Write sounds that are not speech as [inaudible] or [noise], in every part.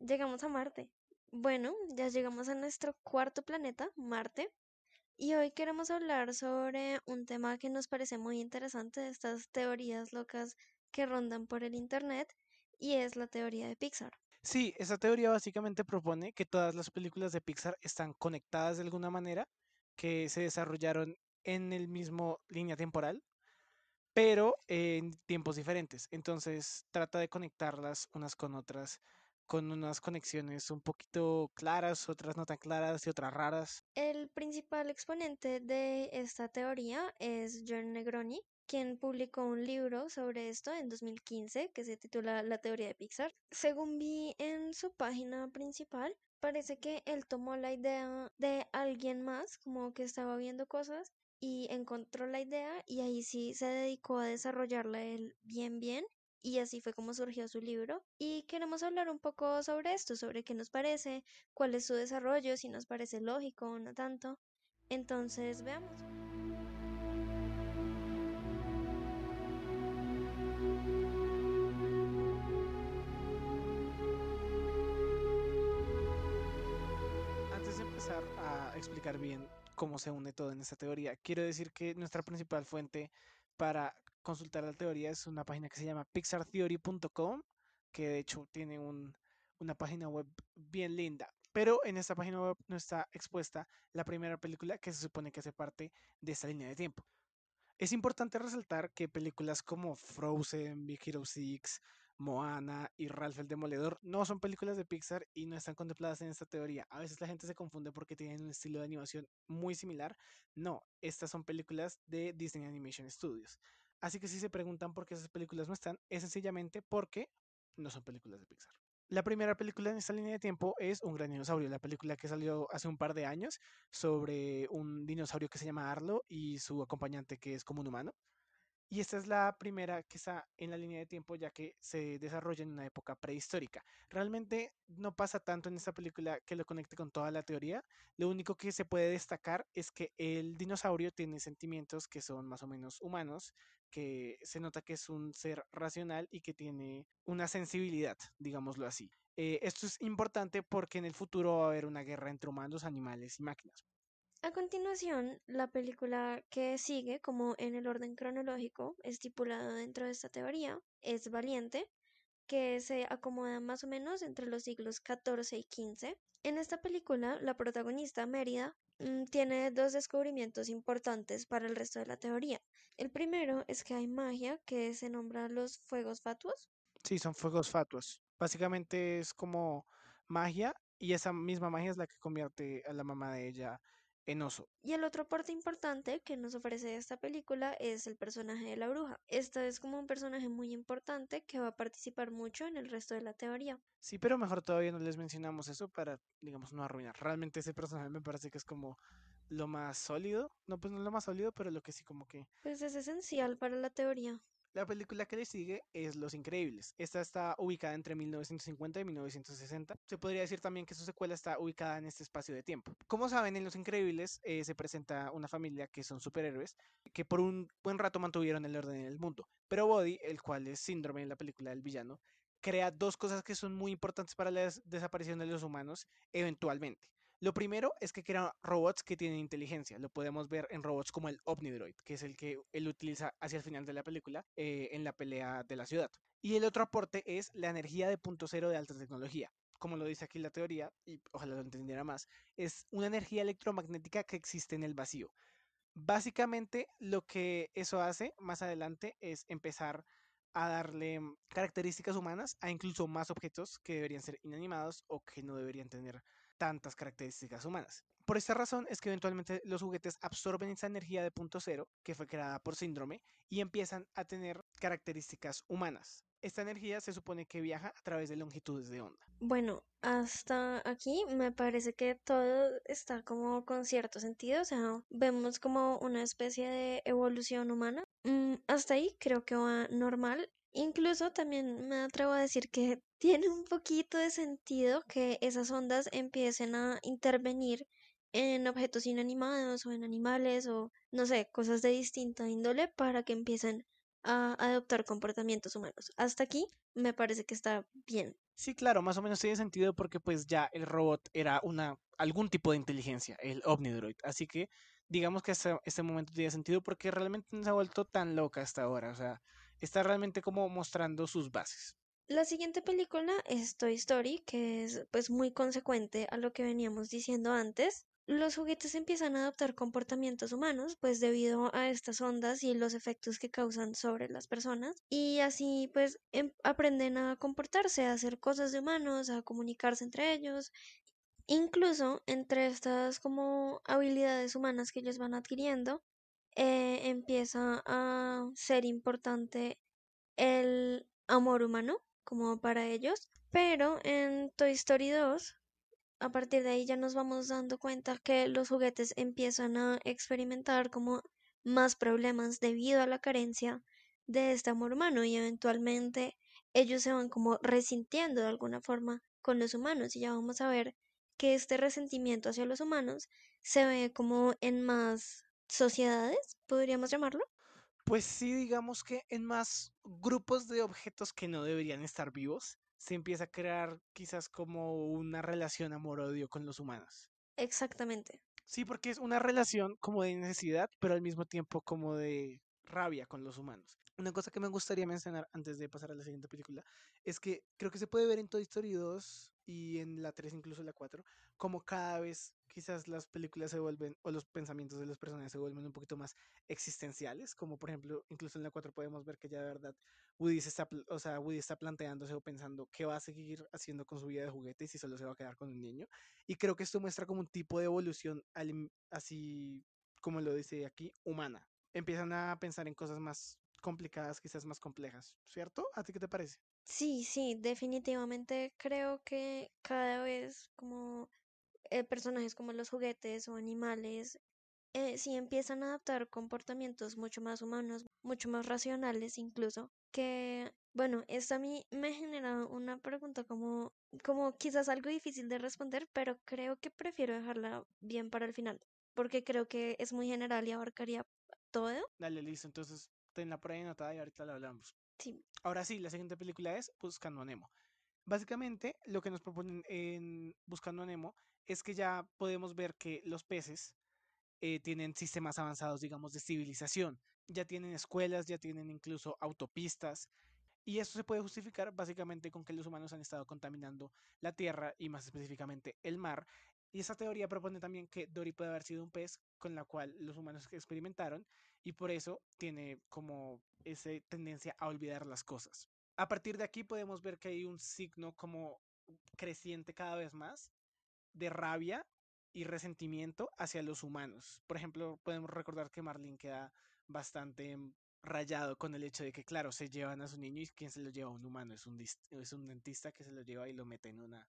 Llegamos a Marte. Bueno, ya llegamos a nuestro cuarto planeta, Marte. Y hoy queremos hablar sobre un tema que nos parece muy interesante estas teorías locas que rondan por el Internet, y es la teoría de Pixar. Sí, esa teoría básicamente propone que todas las películas de Pixar están conectadas de alguna manera, que se desarrollaron en el mismo línea temporal, pero en tiempos diferentes. Entonces trata de conectarlas unas con otras con unas conexiones un poquito claras, otras no tan claras y otras raras. El principal exponente de esta teoría es John Negroni, quien publicó un libro sobre esto en 2015 que se titula La teoría de Pixar. Según vi en su página principal, parece que él tomó la idea de alguien más, como que estaba viendo cosas y encontró la idea y ahí sí se dedicó a desarrollarla él bien bien y así fue como surgió su libro. Y queremos hablar un poco sobre esto, sobre qué nos parece, cuál es su desarrollo, si nos parece lógico o no tanto. Entonces, veamos. Antes de empezar a explicar bien cómo se une todo en esta teoría, quiero decir que nuestra principal fuente para consultar la teoría es una página que se llama pixartheory.com, que de hecho tiene una página web bien linda. Pero en esta página web no está expuesta la primera película que se supone que hace parte de esta línea de tiempo. Es importante resaltar que películas como Frozen, Big Hero 6, Moana y Ralph el Demoledor no son películas de Pixar y no están contempladas en esta teoría. A veces la gente se confunde porque tienen un estilo de animación muy similar. No, estas son películas de Disney Animation Studios. Así que si se preguntan por qué esas películas no están, es sencillamente porque no son películas de Pixar. La primera película en esta línea de tiempo es Un gran dinosaurio, la película que salió hace un par de años sobre un dinosaurio que se llama Arlo y su acompañante que es como un humano. Y esta es la primera que está en la línea de tiempo ya que se desarrolla en una época prehistórica. Realmente no pasa tanto en esta película que lo conecte con toda la teoría. Lo único que se puede destacar es que el dinosaurio tiene sentimientos que son más o menos humanos, que se nota que es un ser racional y que tiene una sensibilidad, digámoslo así. Eh, esto es importante porque en el futuro va a haber una guerra entre humanos, animales y máquinas. A continuación, la película que sigue, como en el orden cronológico estipulado dentro de esta teoría, es Valiente, que se acomoda más o menos entre los siglos XIV y XV. En esta película, la protagonista, Mérida, mm, tiene dos descubrimientos importantes para el resto de la teoría. El primero es que hay magia que se nombra los fuegos fatuos. Sí, son fuegos fatuos. Básicamente es como magia y esa misma magia es la que convierte a la mamá de ella y el otro parte importante que nos ofrece esta película es el personaje de la bruja. Esta es como un personaje muy importante que va a participar mucho en el resto de la teoría. Sí, pero mejor todavía no les mencionamos eso para, digamos, no arruinar. Realmente ese personaje me parece que es como lo más sólido. No, pues no lo más sólido, pero lo que sí como que... Pues es esencial para la teoría. La película que le sigue es Los Increíbles. Esta está ubicada entre 1950 y 1960. Se podría decir también que su secuela está ubicada en este espacio de tiempo. Como saben, en Los Increíbles eh, se presenta una familia que son superhéroes que por un buen rato mantuvieron el orden en el mundo. Pero Body, el cual es síndrome en la película del villano, crea dos cosas que son muy importantes para la desaparición de los humanos eventualmente. Lo primero es que crean robots que tienen inteligencia. Lo podemos ver en robots como el Omnidroid, que es el que él utiliza hacia el final de la película eh, en la pelea de la ciudad. Y el otro aporte es la energía de punto cero de alta tecnología. Como lo dice aquí la teoría, y ojalá lo entendiera más, es una energía electromagnética que existe en el vacío. Básicamente lo que eso hace más adelante es empezar a darle características humanas a incluso más objetos que deberían ser inanimados o que no deberían tener tantas características humanas. Por esta razón es que eventualmente los juguetes absorben esa energía de punto cero que fue creada por síndrome y empiezan a tener características humanas. Esta energía se supone que viaja a través de longitudes de onda. Bueno, hasta aquí me parece que todo está como con cierto sentido, o sea, vemos como una especie de evolución humana. Mm, hasta ahí creo que va normal Incluso también me atrevo a decir que [laughs] tiene un poquito de sentido que esas ondas empiecen a intervenir en objetos inanimados o en animales o no sé, cosas de distinta índole para que empiecen a adoptar comportamientos humanos. Hasta aquí me parece que está bien. Sí, claro, más o menos tiene sentido porque pues ya el robot era una algún tipo de inteligencia, el Omnidroid. Así que digamos que hasta este momento tiene sentido porque realmente no se ha vuelto tan loca hasta ahora. O sea, está realmente como mostrando sus bases. La siguiente película es Toy Story, que es pues muy consecuente a lo que veníamos diciendo antes. Los juguetes empiezan a adoptar comportamientos humanos, pues debido a estas ondas y los efectos que causan sobre las personas, y así pues em- aprenden a comportarse, a hacer cosas de humanos, a comunicarse entre ellos. Incluso entre estas como habilidades humanas que ellos van adquiriendo, eh, empieza a ser importante el amor humano como para ellos. Pero en Toy Story 2, a partir de ahí ya nos vamos dando cuenta que los juguetes empiezan a experimentar como más problemas debido a la carencia de este amor humano y eventualmente ellos se van como resintiendo de alguna forma con los humanos y ya vamos a ver que este resentimiento hacia los humanos se ve como en más sociedades, podríamos llamarlo. Pues sí, digamos que en más grupos de objetos que no deberían estar vivos, se empieza a crear quizás como una relación amor-odio con los humanos. Exactamente. Sí, porque es una relación como de necesidad, pero al mismo tiempo como de rabia con los humanos. Una cosa que me gustaría mencionar antes de pasar a la siguiente película es que creo que se puede ver en Toy Story 2 y en la 3, incluso la 4, como cada vez quizás las películas se vuelven, o los pensamientos de los personajes se vuelven un poquito más existenciales, como por ejemplo, incluso en la 4 podemos ver que ya de verdad Woody, se está, o sea, Woody está planteándose o pensando qué va a seguir haciendo con su vida de juguete y si solo se va a quedar con un niño. Y creo que esto muestra como un tipo de evolución alim- así, como lo dice aquí, humana. Empiezan a pensar en cosas más complicadas, quizás más complejas, ¿cierto? ¿A ti qué te parece? Sí, sí, definitivamente creo que cada vez como eh, personajes como los juguetes o animales, eh, sí empiezan a adaptar comportamientos mucho más humanos, mucho más racionales incluso, que, bueno, esto a mí me genera una pregunta como, como quizás algo difícil de responder, pero creo que prefiero dejarla bien para el final, porque creo que es muy general y abarcaría todo. Dale, listo, entonces tenla por ahí anotada y ahorita la hablamos. Ahora sí, la siguiente película es Buscando a Nemo. Básicamente, lo que nos proponen en Buscando a Nemo es que ya podemos ver que los peces eh, tienen sistemas avanzados, digamos, de civilización. Ya tienen escuelas, ya tienen incluso autopistas. Y esto se puede justificar básicamente con que los humanos han estado contaminando la tierra y más específicamente el mar. Y esa teoría propone también que Dory puede haber sido un pez con la cual los humanos experimentaron y por eso tiene como esa tendencia a olvidar las cosas. A partir de aquí podemos ver que hay un signo como creciente cada vez más de rabia y resentimiento hacia los humanos. Por ejemplo, podemos recordar que Marlene queda bastante rayado con el hecho de que, claro, se llevan a su niño y quien se lo lleva un humano es un, es un dentista que se lo lleva y lo mete en una,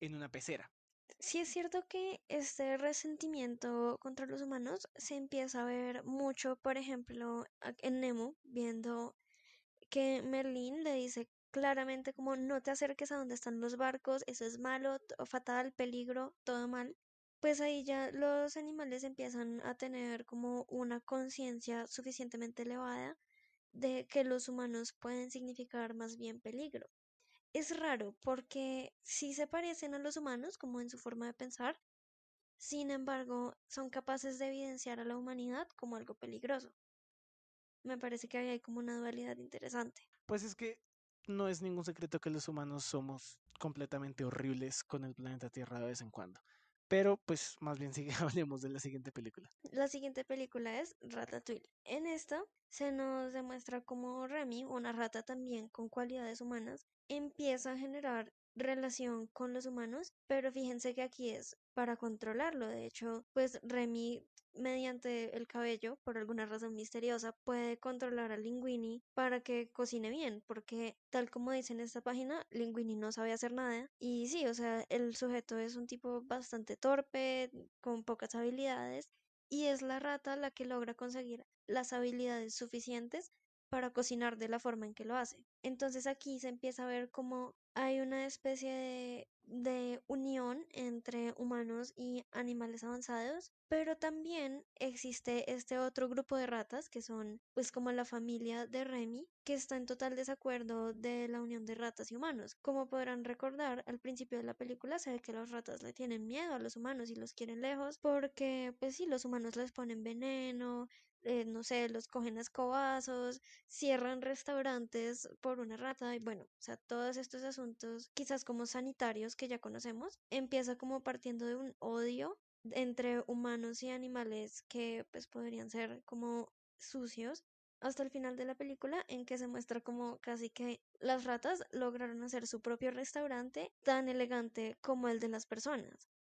en una pecera. Sí es cierto que este resentimiento contra los humanos se empieza a ver mucho, por ejemplo, en Nemo, viendo que Merlín le dice claramente como no te acerques a donde están los barcos, eso es malo, fatal, peligro, todo mal. Pues ahí ya los animales empiezan a tener como una conciencia suficientemente elevada de que los humanos pueden significar más bien peligro. Es raro porque sí se parecen a los humanos como en su forma de pensar, sin embargo son capaces de evidenciar a la humanidad como algo peligroso. Me parece que hay como una dualidad interesante. Pues es que no es ningún secreto que los humanos somos completamente horribles con el planeta Tierra de vez en cuando. Pero pues más bien sigue, [laughs] hablemos de la siguiente película. La siguiente película es Ratatouille. En esta se nos demuestra cómo Remy, una rata también con cualidades humanas, empieza a generar relación con los humanos, pero fíjense que aquí es para controlarlo. De hecho, pues Remy mediante el cabello, por alguna razón misteriosa, puede controlar a Linguini para que cocine bien, porque tal como dice en esta página, Linguini no sabe hacer nada. Y sí, o sea, el sujeto es un tipo bastante torpe, con pocas habilidades, y es la rata la que logra conseguir las habilidades suficientes para cocinar de la forma en que lo hace. Entonces aquí se empieza a ver como hay una especie de, de unión entre humanos y animales avanzados, pero también existe este otro grupo de ratas que son pues como la familia de Remy, que está en total desacuerdo de la unión de ratas y humanos. Como podrán recordar, al principio de la película se ve que las ratas le tienen miedo a los humanos y los quieren lejos porque pues sí, los humanos les ponen veneno, eh, no sé, los cogen a escobazos, cierran restaurantes por una rata y bueno, o sea, todos estos asuntos quizás como sanitarios que ya conocemos, empieza como partiendo de un odio entre humanos y animales que pues podrían ser como sucios hasta el final de la película en que se muestra como casi que las ratas lograron hacer su propio restaurante tan elegante como el de las personas.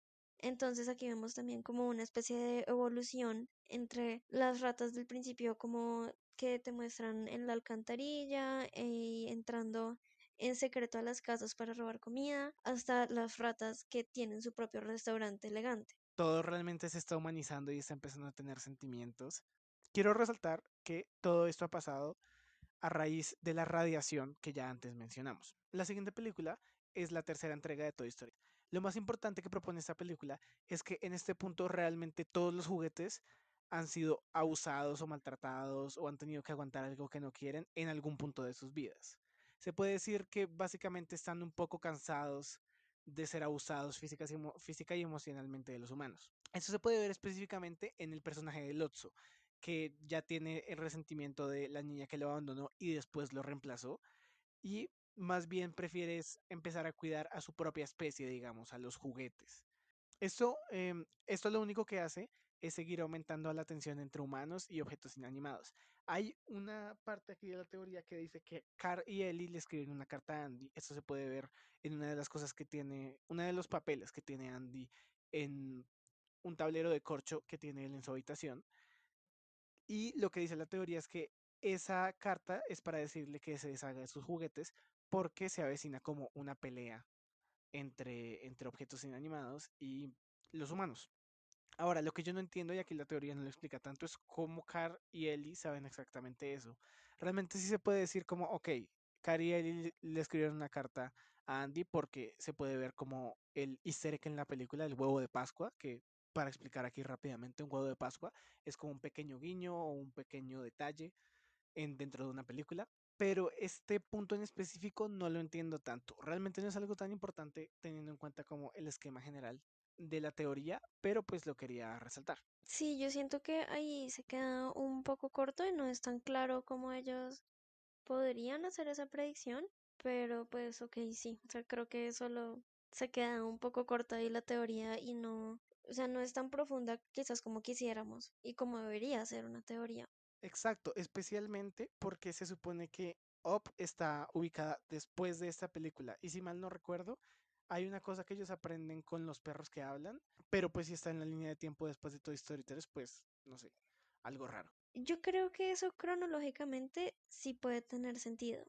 Entonces aquí vemos también como una especie de evolución entre las ratas del principio como que te muestran en la alcantarilla y entrando en secreto a las casas para robar comida, hasta las ratas que tienen su propio restaurante elegante. Todo realmente se está humanizando y está empezando a tener sentimientos. Quiero resaltar que todo esto ha pasado a raíz de la radiación que ya antes mencionamos. La siguiente película es la tercera entrega de Toy Story. Lo más importante que propone esta película es que en este punto realmente todos los juguetes han sido abusados o maltratados o han tenido que aguantar algo que no quieren en algún punto de sus vidas. Se puede decir que básicamente están un poco cansados de ser abusados física y, emocionalmente de los humanos. Eso se puede ver específicamente en el personaje de Lotso, que ya tiene el resentimiento de la niña que lo abandonó y después lo reemplazó. Y más bien prefieres empezar a cuidar a su propia especie, digamos, a los juguetes. Esto, em, esto lo único que hace es seguir aumentando la tensión entre humanos y objetos inanimados. Hay una parte aquí de la teoría que dice que Carl y Ellie le escriben una carta a Andy. Esto se puede ver en una de las cosas que tiene, una de los papeles que tiene Andy en un tablero de corcho que tiene él en su habitación. Y lo que dice la teoría es que esa carta es para decirle que se deshaga de sus juguetes porque se avecina como una pelea entre, entre objetos inanimados y los humanos. Ahora, lo que yo no entiendo, y aquí la teoría no lo explica tanto, es cómo Car y Ellie saben exactamente eso. Realmente sí se puede decir como, ok, Car y Ellie le escribieron una carta a Andy porque se puede ver como el easter egg en la película, el huevo de Pascua, que para explicar aquí rápidamente, un huevo de Pascua es como un pequeño guiño o un pequeño detalle en, dentro de una película pero este punto en específico no lo entiendo tanto. Realmente no es algo tan importante teniendo en cuenta como el esquema general de la teoría, pero pues lo quería resaltar. Sí, yo siento que ahí se queda un poco corto y no es tan claro cómo ellos podrían hacer esa predicción, pero pues ok, sí, o sea, creo que solo se queda un poco corta ahí la teoría y no, o sea, no es tan profunda quizás como quisiéramos y como debería ser una teoría. Exacto, especialmente porque se supone que Up está ubicada después de esta película. Y si mal no recuerdo, hay una cosa que ellos aprenden con los perros que hablan, pero pues si está en la línea de tiempo después de Toy Story 3, pues no sé, algo raro. Yo creo que eso cronológicamente sí puede tener sentido.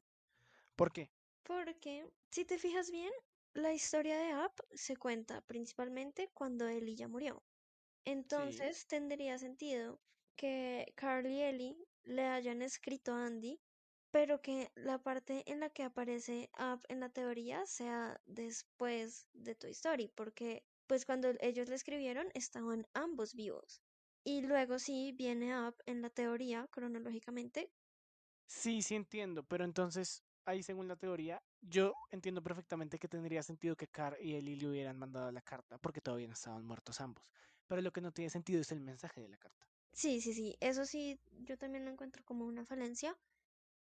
¿Por qué? Porque si te fijas bien, la historia de Up se cuenta principalmente cuando Ellie ya murió. Entonces tendría sentido que Carl y Ellie le hayan escrito a Andy, pero que la parte en la que aparece Up en la teoría sea después de Toy Story, porque pues cuando ellos le escribieron estaban ambos vivos. Y luego sí viene Up en la teoría cronológicamente. Sí, sí entiendo, pero entonces ahí según la teoría, yo entiendo perfectamente que tendría sentido que Carl y Ellie le hubieran mandado la carta, porque todavía no estaban muertos ambos. Pero lo que no tiene sentido es el mensaje de la carta. Sí, sí, sí, eso sí, yo también lo encuentro como una falencia,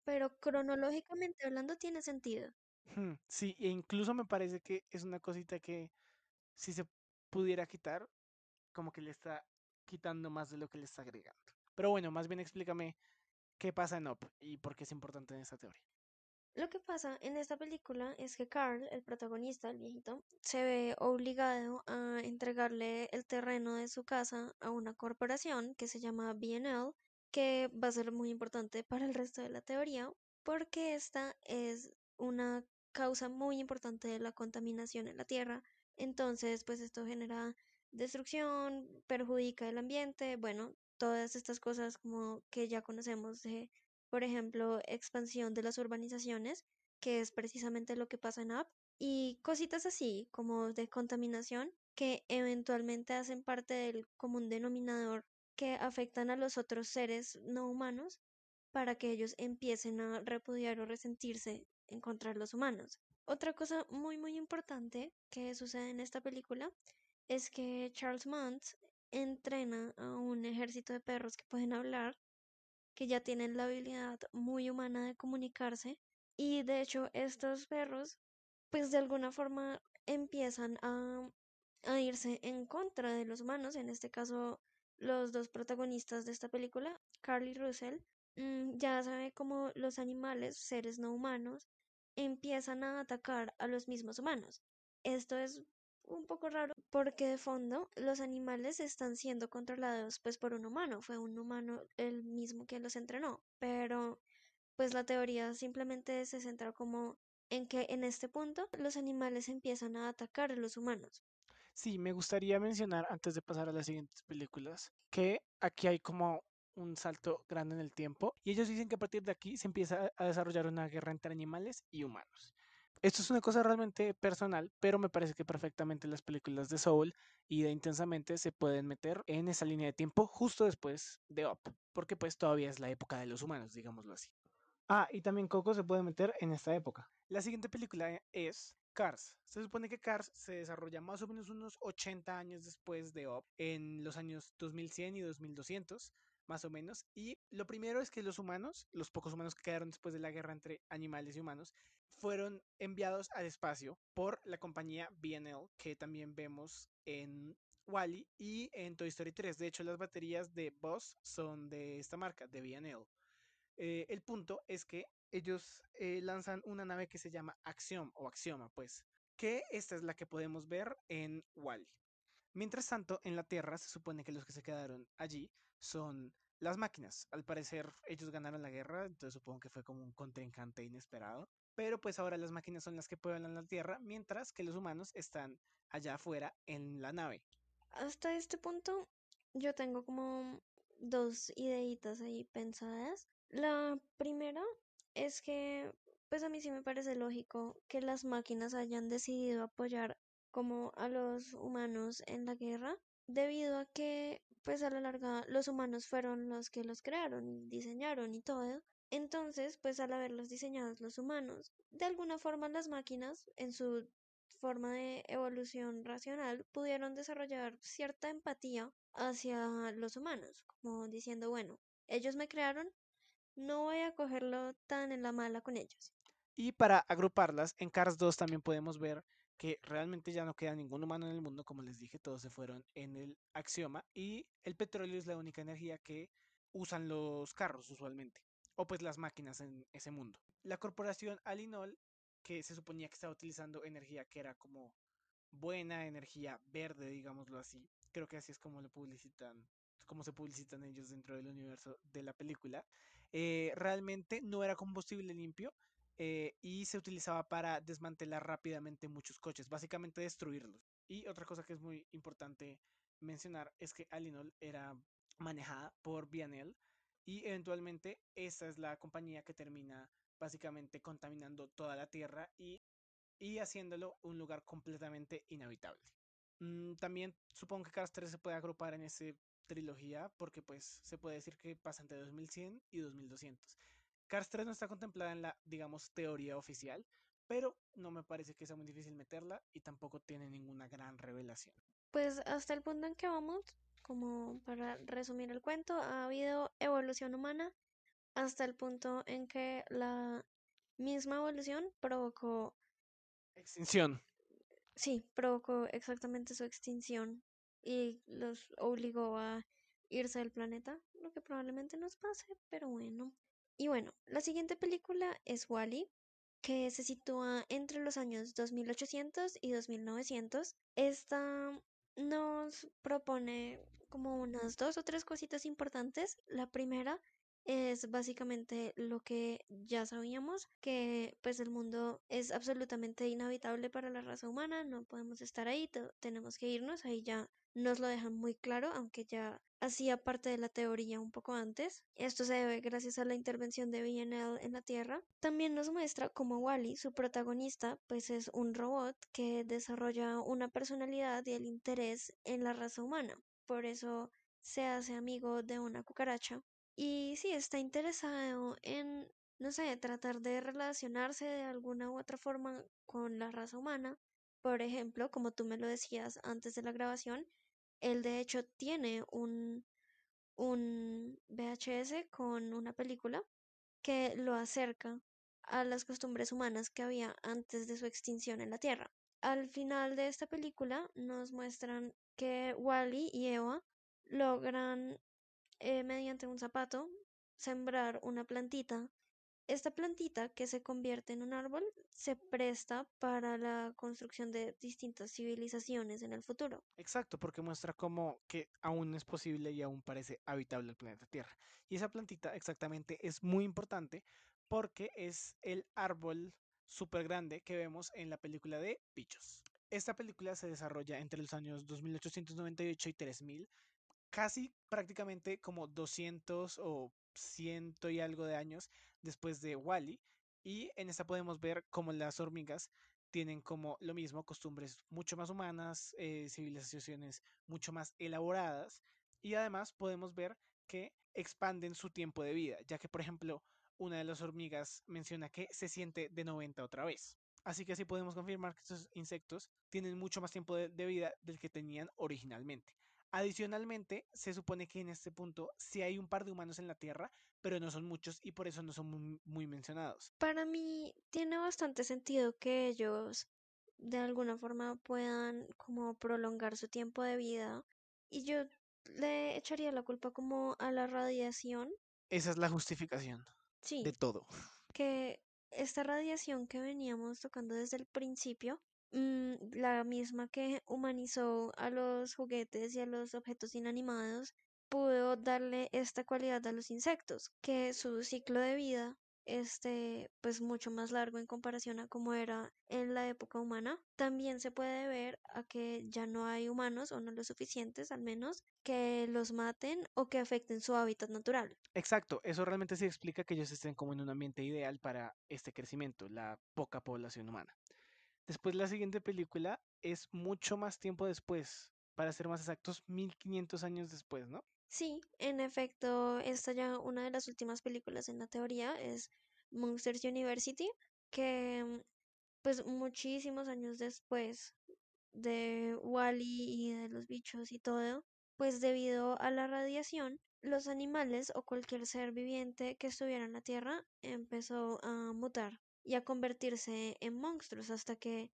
pero cronológicamente hablando tiene sentido. Sí, e incluso me parece que es una cosita que si se pudiera quitar, como que le está quitando más de lo que le está agregando. Pero bueno, más bien explícame qué pasa en Up y por qué es importante en esta teoría. Lo que pasa en esta película es que Carl, el protagonista, el viejito, se ve obligado a entregarle el terreno de su casa a una corporación que se llama BNL, que va a ser muy importante para el resto de la teoría, porque esta es una causa muy importante de la contaminación en la Tierra. Entonces, pues esto genera destrucción, perjudica el ambiente, bueno, todas estas cosas como que ya conocemos de por ejemplo, expansión de las urbanizaciones, que es precisamente lo que pasa en Up, y cositas así como de contaminación que eventualmente hacen parte del común denominador que afectan a los otros seres no humanos para que ellos empiecen a repudiar o resentirse en contra de los humanos. Otra cosa muy muy importante que sucede en esta película es que Charles Muntz entrena a un ejército de perros que pueden hablar, que ya tienen la habilidad muy humana de comunicarse y de hecho estos perros pues de alguna forma empiezan a, a irse en contra de los humanos, en este caso los dos protagonistas de esta película, Carly Russell, mm, ya sabe cómo los animales, seres no humanos, empiezan a atacar a los mismos humanos. Esto es un poco raro porque de fondo los animales están siendo controlados pues por un humano, fue un humano el mismo que los entrenó, pero pues la teoría simplemente se centra como en que en este punto los animales empiezan a atacar a los humanos. Sí, me gustaría mencionar antes de pasar a las siguientes películas que aquí hay como un salto grande en el tiempo y ellos dicen que a partir de aquí se empieza a desarrollar una guerra entre animales y humanos. Esto es una cosa realmente personal, pero me parece que perfectamente las películas de Soul y de Intensamente se pueden meter en esa línea de tiempo justo después de Up, porque pues todavía es la época de los humanos, digámoslo así. Ah, y también Coco se puede meter en esta época. La siguiente película es Cars. Se supone que Cars se desarrolla más o menos unos 80 años después de Up, en los años 2100 y 2200 más o menos. Y lo primero es que los humanos, los pocos humanos que quedaron después de la guerra entre animales y humanos, fueron enviados al espacio por la compañía BNL, que también vemos en Wally y en Toy Story 3. De hecho, las baterías de Boss son de esta marca, de BNL. Eh, el punto es que ellos eh, lanzan una nave que se llama Axiom o Axioma, pues, que esta es la que podemos ver en Wally. Mientras tanto, en la Tierra se supone que los que se quedaron allí son las máquinas. Al parecer ellos ganaron la guerra, entonces supongo que fue como un contrincante inesperado. Pero pues ahora las máquinas son las que pueblan la Tierra, mientras que los humanos están allá afuera en la nave. Hasta este punto yo tengo como dos ideitas ahí pensadas. La primera es que pues a mí sí me parece lógico que las máquinas hayan decidido apoyar como a los humanos en la guerra, debido a que pues a la larga los humanos fueron los que los crearon diseñaron y todo. Entonces, pues al haberlos diseñados los humanos, de alguna forma las máquinas, en su forma de evolución racional, pudieron desarrollar cierta empatía hacia los humanos, como diciendo, bueno, ellos me crearon, no voy a cogerlo tan en la mala con ellos. Y para agruparlas, en Cars 2 también podemos ver que realmente ya no queda ningún humano en el mundo, como les dije, todos se fueron en el axioma y el petróleo es la única energía que usan los carros usualmente, o pues las máquinas en ese mundo. La corporación Alinol, que se suponía que estaba utilizando energía que era como buena energía verde, digámoslo así, creo que así es como lo publicitan, como se publicitan ellos dentro del universo de la película, eh, realmente no era combustible limpio, eh, y se utilizaba para desmantelar rápidamente muchos coches, básicamente destruirlos. Y otra cosa que es muy importante mencionar es que Alinol era manejada por Bianel y eventualmente esa es la compañía que termina básicamente contaminando toda la Tierra y, y haciéndolo un lugar completamente inhabitable. Mm, también supongo que Cars 3 se puede agrupar en esa trilogía porque pues se puede decir que pasa entre 2100 y 2200. Cars 3 no está contemplada en la, digamos, teoría oficial, pero no me parece que sea muy difícil meterla y tampoco tiene ninguna gran revelación. Pues hasta el punto en que vamos, como para resumir el cuento, ha habido evolución humana hasta el punto en que la misma evolución provocó... Extinción. Sí, provocó exactamente su extinción y los obligó a irse del planeta, lo que probablemente nos pase, pero bueno. Y bueno, la siguiente película es Wally, que se sitúa entre los años 2800 y 2900. Esta nos propone como unas dos o tres cositas importantes. La primera es básicamente lo que ya sabíamos, que pues el mundo es absolutamente inhabitable para la raza humana, no podemos estar ahí, tenemos que irnos, ahí ya nos lo dejan muy claro, aunque ya hacía parte de la teoría un poco antes. Esto se debe gracias a la intervención de BNL en la Tierra. También nos muestra cómo Wally, su protagonista, pues es un robot que desarrolla una personalidad y el interés en la raza humana. Por eso se hace amigo de una cucaracha. Y sí, está interesado en, no sé, tratar de relacionarse de alguna u otra forma con la raza humana. Por ejemplo, como tú me lo decías antes de la grabación, él de hecho tiene un, un VHS con una película que lo acerca a las costumbres humanas que había antes de su extinción en la Tierra. Al final de esta película nos muestran que Wally y Eva logran eh, mediante un zapato sembrar una plantita. Esta plantita que se convierte en un árbol se presta para la construcción de distintas civilizaciones en el futuro. Exacto, porque muestra cómo que aún es posible y aún parece habitable el planeta Tierra. Y esa plantita exactamente es muy importante porque es el árbol súper grande que vemos en la película de Bichos. Esta película se desarrolla entre los años 2898 y 3000, casi prácticamente como 200 o ciento y algo de años después de Wally. Y en esta podemos ver cómo las hormigas tienen como lo mismo, costumbres mucho más humanas, eh, civilizaciones mucho más elaboradas. Y además podemos ver que expanden su tiempo de vida, ya que por ejemplo una de las hormigas menciona que se siente de 90 otra vez. Así que así podemos confirmar que estos insectos tienen mucho más tiempo de, de vida del que tenían originalmente. Adicionalmente, se supone que en este punto sí hay un par de humanos en la Tierra, pero no son muchos y por eso no son muy, muy mencionados. Para mí tiene bastante sentido que ellos de alguna forma puedan como prolongar su tiempo de vida y yo le echaría la culpa como a la radiación. Esa es la justificación Sí, de todo. que esta radiación que veníamos tocando desde el principio, mm, la misma que humanizó a los juguetes y a los objetos inanimados, pudo darle esta cualidad a los insectos, que su ciclo de vida este pues mucho más largo en comparación a como era en la época humana. También se puede ver a que ya no hay humanos o no lo suficientes al menos que los maten o que afecten su hábitat natural. Exacto, eso realmente sí explica que ellos estén como en un ambiente ideal para este crecimiento, la poca población humana. Después la siguiente película es mucho más tiempo después, para ser más exactos, 1500 años después, ¿no? Sí, en efecto, esta ya una de las últimas películas en la teoría es Monsters University, que mm, pues muchísimos años después de Wally y de los bichos y todo, pues debido a la radiación, los animales o cualquier ser viviente que estuviera en la Tierra empezó a mutar y a convertirse en monstruos hasta que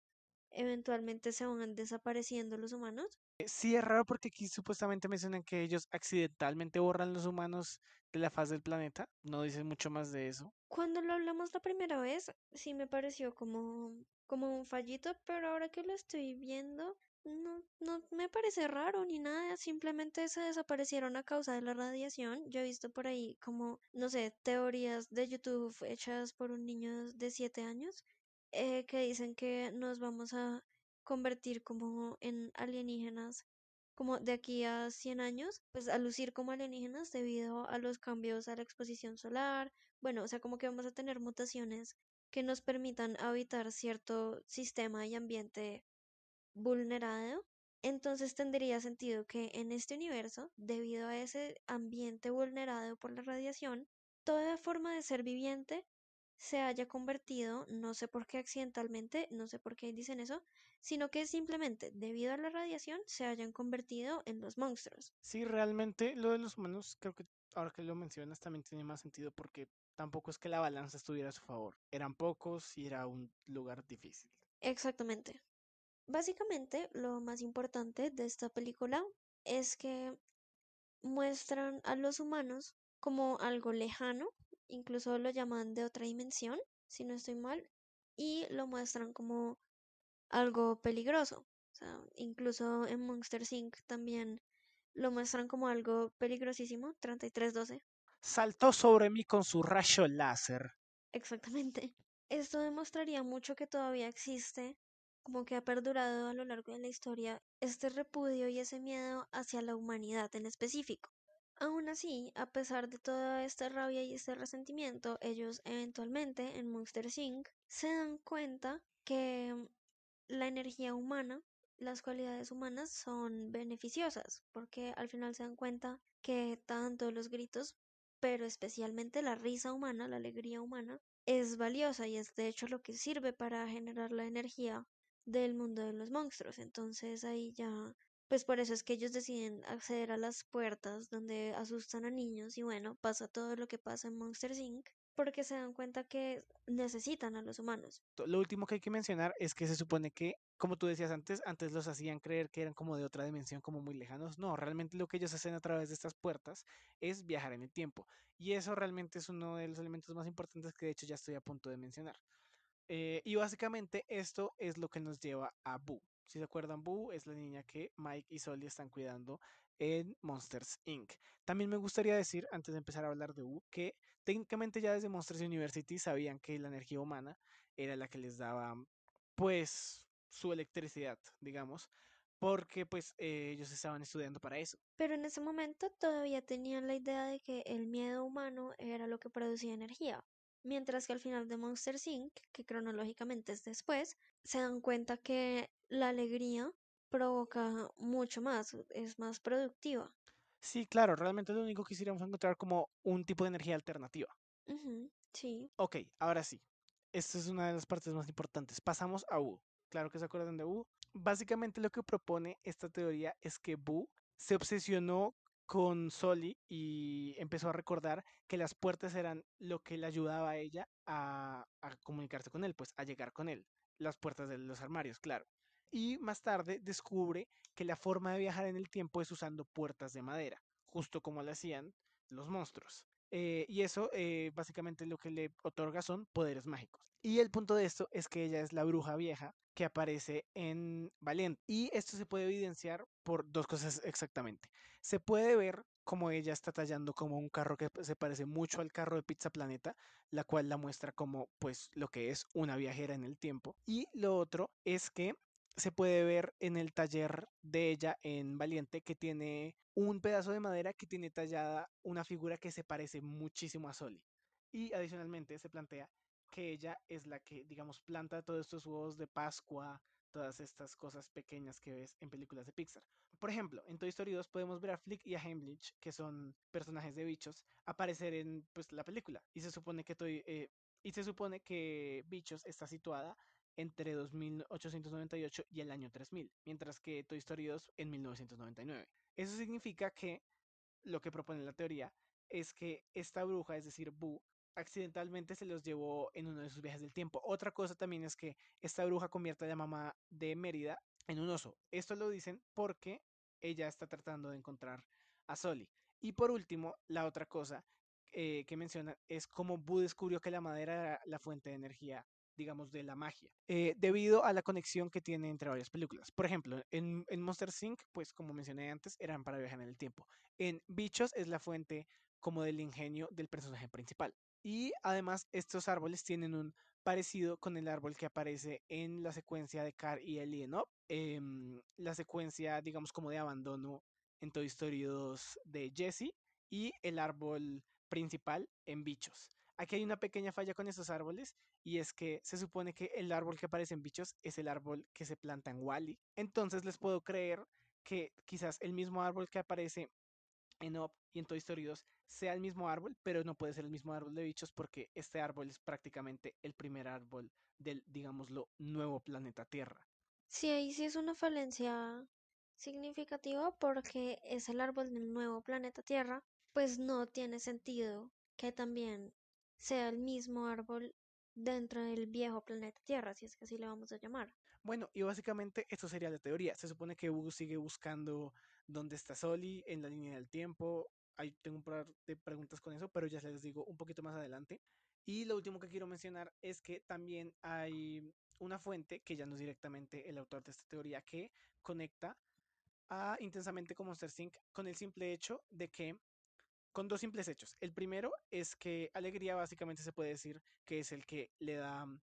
eventualmente se van desapareciendo los humanos. Eh, Sí, es raro porque aquí supuestamente mencionan que ellos accidentalmente borran los humanos de la faz del planeta. No dicen mucho más de eso. Cuando lo hablamos la primera vez, sí me pareció como, como un fallito, pero ahora que lo estoy viendo, no, no me parece raro ni nada, simplemente se desaparecieron a causa de la radiación. Yo he visto por ahí como, no sé, teorías de YouTube hechas por un niño de 7 años eh, que dicen que nos vamos a convertir como en alienígenas como de aquí a 100 años, pues a lucir como alienígenas debido a los cambios a la exposición solar. Bueno, o sea, como que vamos a tener mutaciones que nos permitan habitar cierto sistema y ambiente vulnerado. Entonces tendría sentido que en este universo, debido a ese ambiente vulnerado por la radiación, toda forma de ser viviente se haya convertido, no sé por qué accidentalmente, no sé por qué dicen eso, sino que simplemente debido a la radiación se hayan convertido en los monstruos. Sí, realmente lo de los humanos, creo que ahora que lo mencionas también tiene más sentido porque tampoco es que la balanza estuviera a su favor. Eran pocos y era un lugar difícil. Exactamente. Básicamente, lo más importante de esta película es que muestran a los humanos como algo lejano, incluso lo llaman de otra dimensión, si no estoy mal, y lo muestran como algo peligroso. O sea, incluso en Monster Inc. también lo muestran como algo peligrosísimo, 3312. Saltó sobre mí con su rayo láser. Exactamente. Esto demostraría mucho que todavía existe, como que ha perdurado a lo largo de la historia, este repudio y ese miedo hacia la humanidad en específico. Aún así, a pesar de toda esta rabia y este resentimiento, ellos eventualmente en Monster Inc. se dan cuenta que la energía humana, las cualidades humanas son beneficiosas, porque al final se dan cuenta que tanto los gritos, pero especialmente la risa humana, la alegría humana, es valiosa y es de hecho lo que sirve para generar la energía del mundo de los monstruos. Entonces ahí ya, pues por eso es que ellos deciden acceder a las puertas donde asustan a niños y bueno, pasa todo lo que pasa en Monsters Inc. porque se dan cuenta que necesitan a los humanos. Lo último que hay que mencionar es que se supone que, como tú decías antes, antes los hacían creer que eran como de otra dimensión, como muy lejanos. No, realmente lo que ellos hacen a través de estas puertas es viajar en el tiempo. Y eso realmente es uno de los elementos más importantes que de hecho ya estoy a punto de mencionar. Eh, y básicamente esto es lo que nos lleva a Boo. Si se acuerdan, Boo es la niña que Mike y Solly están cuidando en Monsters Inc. También me gustaría decir, antes de empezar a hablar de Boo, que técnicamente ya desde Monsters University sabían que la energía humana era la que les daba, pues, su electricidad, digamos, porque pues eh, ellos estaban estudiando para eso. Pero en ese momento todavía tenían la idea de que el miedo humano era lo que producía energía, mientras que al final de Monster Inc., que cronológicamente es después, se dan cuenta que la alegría provoca mucho más, es más productiva. Sí, claro, realmente lo único que quisiéramos encontrar como un tipo de energía alternativa. Sí. Ok, ahora sí. Esta es una de las partes más importantes. Pasamos a Wu. Claro que se acuerdan de Wu. Básicamente lo que propone esta teoría es que Wu se obsesionó con Soli y empezó a recordar que las puertas eran lo que le ayudaba a ella a, a comunicarse con él, pues a llegar con él. Las puertas de los armarios, claro. Y más tarde descubre que la forma de viajar en el tiempo es usando puertas de madera, justo como lo hacían los monstruos. Eh, y eso eh, básicamente lo que le otorga son poderes mágicos. Y el punto de esto es que ella es la bruja vieja que aparece en Valiente. Y esto se puede evidenciar por dos cosas exactamente. Se puede ver como ella está tallando como un carro que se parece mucho al carro de Pizza Planeta, la cual la muestra como pues lo que es una viajera en el tiempo. Y lo otro es que se puede ver en el taller de ella en Valiente que tiene un pedazo de madera que tiene tallada una figura que se parece muchísimo a Soli. Y adicionalmente se plantea que ella es la que, digamos, planta todos estos huevos de Pascua, todas estas cosas pequeñas que ves en películas de Pixar. Por ejemplo, en Toy Story 2 podemos ver a Flick y a Heimlich, que son personajes de bichos, aparecer en pues, la película. Y se supone que Toy, eh, y se supone que Bichos está situada entre 2898 y el año 3000, mientras que Toy Story 2 en 1999. Eso significa que lo que propone la teoría es que esta bruja, es decir, Boo, accidentalmente se los llevó en uno de sus viajes del tiempo. Otra cosa también es que esta bruja convierte a la mamá de Mérida en un oso. Esto lo dicen porque ella está tratando de encontrar a Soli. Y por último, la otra cosa eh, que menciona es cómo Boo descubrió que la madera era la fuente de energía digamos, de la magia, eh, debido a la conexión que tiene entre varias películas. Por ejemplo, en, Monster Inc., pues como mencioné antes, eran para viajar en el tiempo. En Bichos es la fuente como del ingenio del personaje principal. Y además estos árboles tienen un parecido con el árbol que aparece en la secuencia de Car y Ellie en Up, eh, la secuencia, digamos, como de abandono en Toy Story 2 de Jesse y el árbol principal en Bichos. Aquí hay una pequeña falla con estos árboles y es que se supone que el árbol que aparece en bichos es el árbol que se planta en Wally. Entonces les puedo creer que quizás el mismo árbol que aparece en Up y en Toy Story 2 sea el mismo árbol, pero no puede ser el mismo árbol de bichos porque este árbol es prácticamente el primer árbol del, digámoslo, nuevo planeta Tierra. Sí, ahí sí es una falencia significativa porque es el árbol del nuevo planeta Tierra, pues no tiene sentido que también sea el mismo árbol dentro del viejo planeta Tierra, si es que así le vamos a llamar. Bueno, y básicamente esto sería la teoría. Se supone que Boo sigue buscando dónde está Soli en la línea del tiempo. Ahí tengo un par de preguntas con eso, pero ya les digo un poquito más adelante. Y lo último que quiero mencionar es que también hay una fuente, que ya no es directamente el autor de esta teoría, que conecta a Intensamente como Monster Inc. con el simple hecho de que con dos simples hechos. El primero es que alegría básicamente se puede decir que es el que le da mm,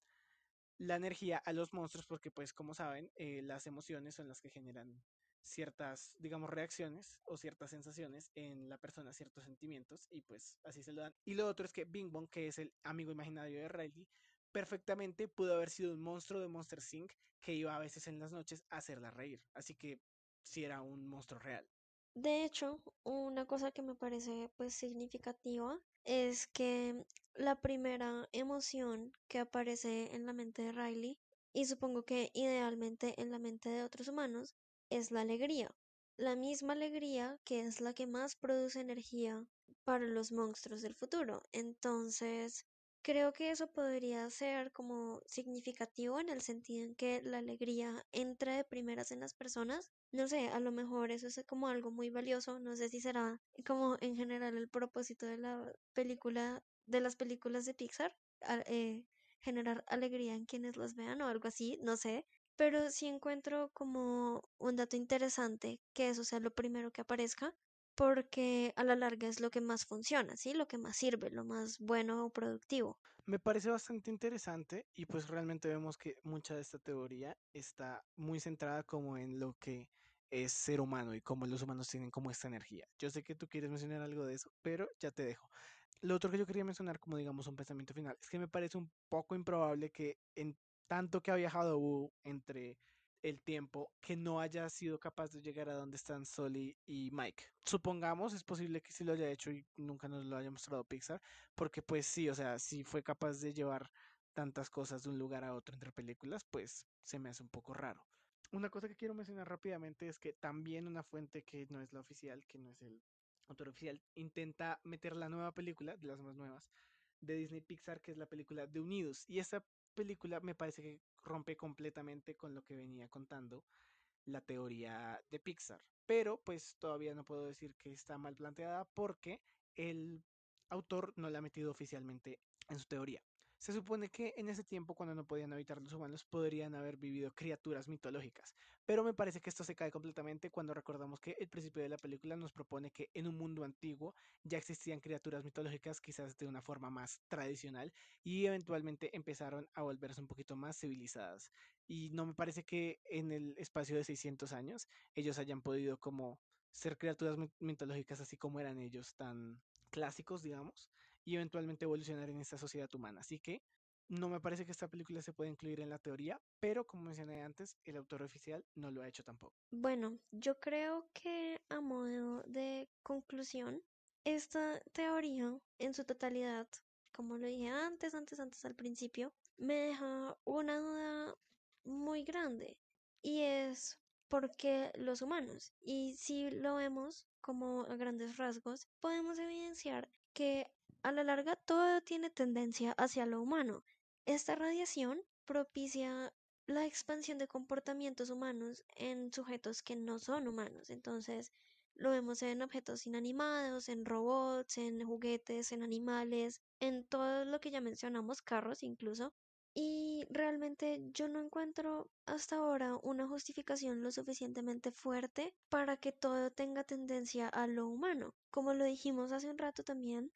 la energía a los monstruos porque pues como saben eh, las emociones son las que generan ciertas, digamos, reacciones o ciertas sensaciones en la persona, ciertos sentimientos, y pues así se lo dan. Y lo otro es que Bing Bong, que es el amigo imaginario de Riley, perfectamente pudo haber sido un monstruo de Monster Inc. que iba a veces en las noches a hacerla reír. Así que sí era un monstruo real. De hecho, una cosa que me parece pues significativa es que la primera emoción que aparece en la mente de Riley, y supongo que idealmente en la mente de otros humanos, es la alegría. La misma alegría que es la que más produce energía para los monstruos del futuro. Entonces, creo que eso podría ser como significativo en el sentido en que la alegría entra de primeras en las personas no sé, a lo mejor eso es como algo muy valioso, no sé si será como en general el propósito de la película, de las películas de Pixar, eh, generar alegría en quienes las vean o algo así, no sé, pero sí encuentro como un dato interesante que eso sea lo primero que aparezca, porque a la larga es lo que más funciona, ¿sí? Lo que más sirve, lo más bueno o productivo. Me parece bastante interesante y pues realmente vemos que mucha de esta teoría está muy centrada como en lo que es ser humano y cómo los humanos tienen como esta energía. Yo sé que tú quieres mencionar algo de eso, pero ya te dejo. Lo otro que yo quería mencionar como digamos un pensamiento final es que me parece un poco improbable que en tanto que ha viajado Wu entre el tiempo que no haya sido capaz de llegar a donde están Sully y Mike. Supongamos, es posible que sí lo haya hecho y nunca nos lo haya mostrado Pixar, porque pues sí, o sea, si fue capaz de llevar tantas cosas de un lugar a otro entre películas, pues se me hace un poco raro. Una cosa que quiero mencionar rápidamente es que también una fuente que no es la oficial, que no es el autor oficial, intenta meter la nueva película, de las más nuevas, de Disney Pixar, que es la película de Unidos. Y esta película me parece que rompe completamente con lo que venía contando la teoría de Pixar. Pero pues todavía no puedo decir que está mal planteada porque el autor no la ha metido oficialmente en su teoría. Se supone que en ese tiempo, cuando no podían habitar los humanos, podrían haber vivido criaturas mitológicas. Pero me parece que esto se cae completamente cuando recordamos que el principio de la película nos propone que en un mundo antiguo ya existían criaturas mitológicas, quizás de una forma más tradicional, y eventualmente empezaron a volverse un poquito más civilizadas. Y no me parece que en el espacio de 600 años ellos hayan podido como ser criaturas mitológicas así como eran ellos, tan clásicos, digamos, y eventualmente evolucionar en esta sociedad humana. Así que no me parece que esta película se pueda incluir en la teoría, pero como mencioné antes, el autor oficial no lo ha hecho tampoco. Bueno, yo creo que a modo de conclusión, esta teoría en su totalidad, como lo dije antes, antes, antes al principio, me deja una duda muy grande y es por qué los humanos. Y si lo vemos como a grandes rasgos, podemos evidenciar que a la larga todo tiene tendencia hacia lo humano. Esta radiación propicia la expansión de comportamientos humanos en sujetos que no son humanos. Entonces, lo vemos en objetos inanimados, en robots, en juguetes, en animales, en todo lo que ya mencionamos, carros incluso. Y realmente yo no encuentro hasta ahora una justificación lo suficientemente fuerte para que todo tenga tendencia a lo humano. Como lo dijimos hace un rato también,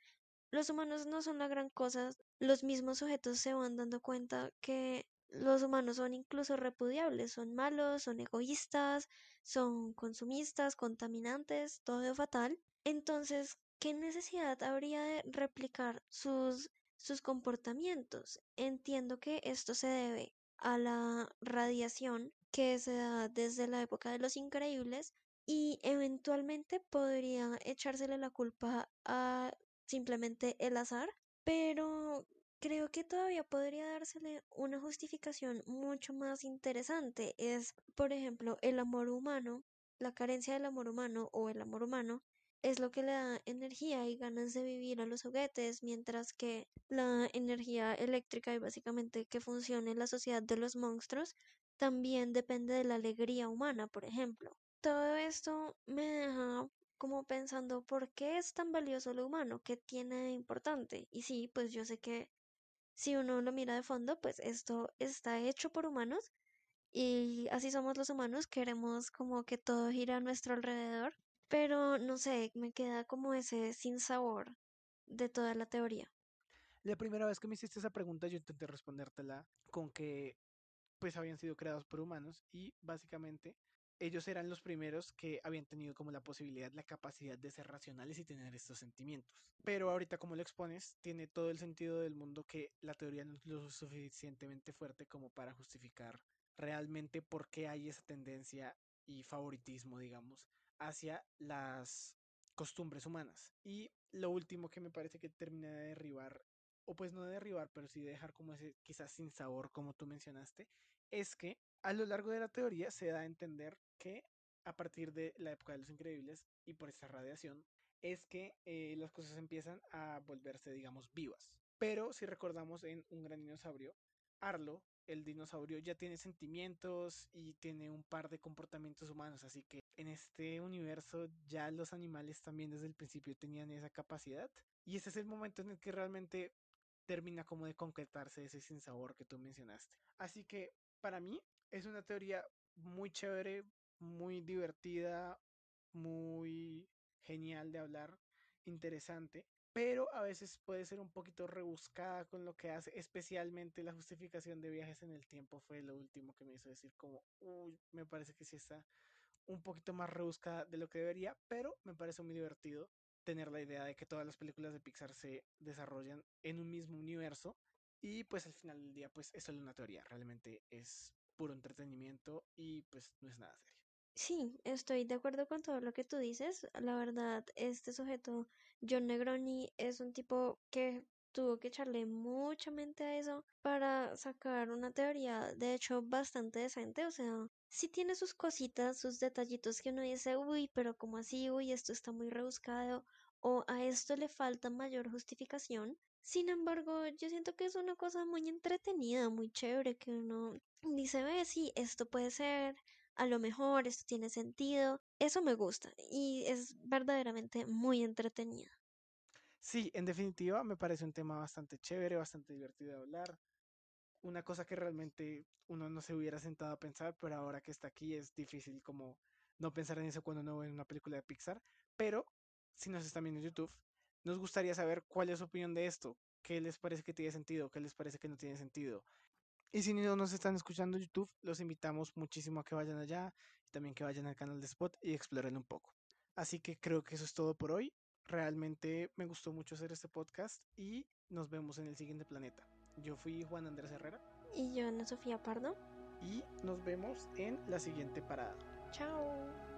los humanos no son la gran cosa. Los mismos sujetos se van dando cuenta que los humanos son incluso repudiables, son malos, son egoístas, son consumistas, contaminantes, todo fatal. Entonces, ¿qué necesidad habría de replicar sus, sus comportamientos? Entiendo que esto se debe a la radiación que se da desde la época de los increíbles y eventualmente podría echársele la culpa a simplemente el azar, pero creo que todavía podría dársele una justificación mucho más interesante. Es, por ejemplo, el amor humano, la carencia del amor humano o el amor humano es lo que le da energía y ganas de vivir a los juguetes, mientras que la energía eléctrica y básicamente que funcione la sociedad de los monstruos también depende de la alegría humana, por ejemplo. Todo esto me deja como pensando por qué es tan valioso lo humano, qué tiene de importante. Y sí, pues yo sé que si uno lo mira de fondo, pues esto está hecho por humanos y así somos los humanos, queremos como que todo gira a nuestro alrededor, pero no sé, me queda como ese sin sabor de toda la teoría. La primera vez que me hiciste esa pregunta yo intenté respondértela con que pues habían sido creados por humanos y básicamente ellos eran los primeros que habían tenido como la posibilidad, la capacidad de ser racionales y tener estos sentimientos. Pero ahorita como lo expones, tiene todo el sentido del mundo que la teoría no es lo suficientemente fuerte como para justificar realmente por qué hay esa tendencia y favoritismo, digamos, hacia las costumbres humanas. Y lo último que me parece que termina de derribar, o pues no de derribar, pero sí de dejar como ese quizás sin sabor, como tú mencionaste, es que a lo largo de la teoría se da a entender que a partir de la época de los increíbles y por esta radiación, es que eh, las cosas empiezan a volverse, digamos, vivas. Pero si recordamos en Un gran dinosaurio, Arlo, el dinosaurio, ya tiene sentimientos y tiene un par de comportamientos humanos, así que en este universo ya los animales también desde el principio tenían esa capacidad. Y ese es el momento en el que realmente termina como de concretarse ese sinsabor que tú mencionaste. Así que para mí es una teoría muy chévere, muy divertida, muy genial de hablar, interesante, pero a veces puede ser un poquito rebuscada con lo que hace, especialmente la justificación de viajes en el tiempo fue lo último que me hizo decir como, uy, me parece que sí está un poquito más rebuscada de lo que debería, pero me parece muy divertido tener la idea de que todas las películas de Pixar se desarrollan en un mismo universo y pues al final del día pues es solo una teoría, realmente es puro entretenimiento y pues no es nada serio. Sí, estoy de acuerdo con todo lo que tú dices. La verdad, este sujeto, John Negroni, es un tipo que tuvo que echarle mucha mente a eso para sacar una teoría, de hecho, bastante decente. O sea, sí tiene sus cositas, sus detallitos que uno dice, uy, pero como así? Uy, esto está muy rebuscado, o a esto le falta mayor justificación. Sin embargo, yo siento que es una cosa muy entretenida, muy chévere, que uno dice, ve, sí, esto puede ser, a lo mejor esto tiene sentido. Eso me gusta y es verdaderamente muy entretenido. Sí, en definitiva me parece un tema bastante chévere, bastante divertido de hablar. Una cosa que realmente uno no se hubiera sentado a pensar, pero ahora que está aquí es difícil como no pensar en eso cuando uno ve una película de Pixar. Pero si nos están viendo en YouTube, nos gustaría saber cuál es su opinión de esto. ¿Qué les parece que tiene sentido? ¿Qué les parece que no tiene sentido? Y si no nos están escuchando en YouTube, los invitamos muchísimo a que vayan allá y también que vayan al canal de Spot y exploren un poco. Así que creo que eso es todo por hoy. Realmente me gustó mucho hacer este podcast y nos vemos en el siguiente planeta. Yo fui Juan Andrés Herrera. Y yo, Ana Sofía Pardo. Y nos vemos en la siguiente parada. Chao.